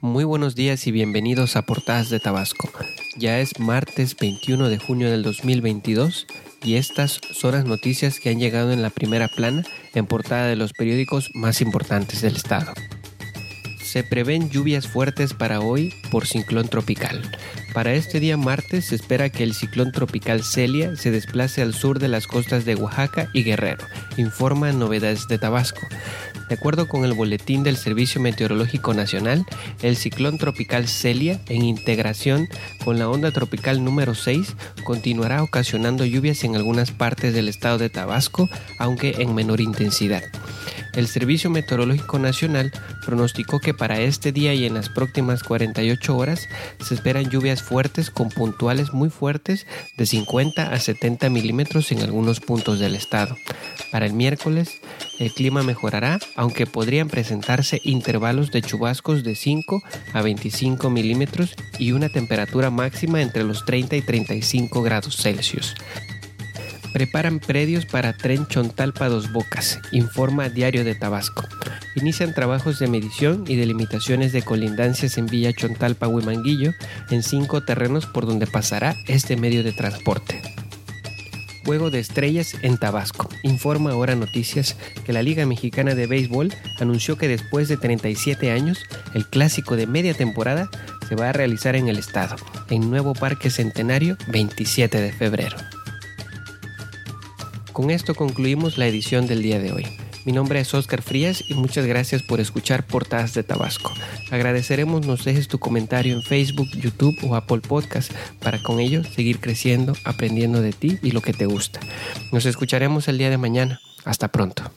Muy buenos días y bienvenidos a Portadas de Tabasco. Ya es martes 21 de junio del 2022 y estas son las noticias que han llegado en la primera plana en portada de los periódicos más importantes del estado. Se prevén lluvias fuertes para hoy por ciclón tropical. Para este día martes se espera que el ciclón tropical Celia se desplace al sur de las costas de Oaxaca y Guerrero, informa Novedades de Tabasco. De acuerdo con el boletín del Servicio Meteorológico Nacional, el ciclón tropical Celia, en integración con la onda tropical número 6, continuará ocasionando lluvias en algunas partes del estado de Tabasco, aunque en menor intensidad. El Servicio Meteorológico Nacional pronosticó que para este día y en las próximas 48 horas se esperan lluvias fuertes con puntuales muy fuertes de 50 a 70 milímetros en algunos puntos del estado. Para el miércoles el clima mejorará, aunque podrían presentarse intervalos de chubascos de 5 a 25 milímetros y una temperatura máxima entre los 30 y 35 grados Celsius. Preparan predios para tren Chontalpa Dos Bocas, informa Diario de Tabasco. Inician trabajos de medición y delimitaciones de colindancias en Villa Chontalpa Huimanguillo en cinco terrenos por donde pasará este medio de transporte. Juego de Estrellas en Tabasco. Informa ahora Noticias que la Liga Mexicana de Béisbol anunció que después de 37 años, el clásico de media temporada se va a realizar en el estado, en Nuevo Parque Centenario, 27 de febrero. Con esto concluimos la edición del día de hoy. Mi nombre es Oscar Frías y muchas gracias por escuchar Portadas de Tabasco. Agradeceremos nos dejes tu comentario en Facebook, YouTube o Apple Podcast para con ello seguir creciendo, aprendiendo de ti y lo que te gusta. Nos escucharemos el día de mañana. Hasta pronto.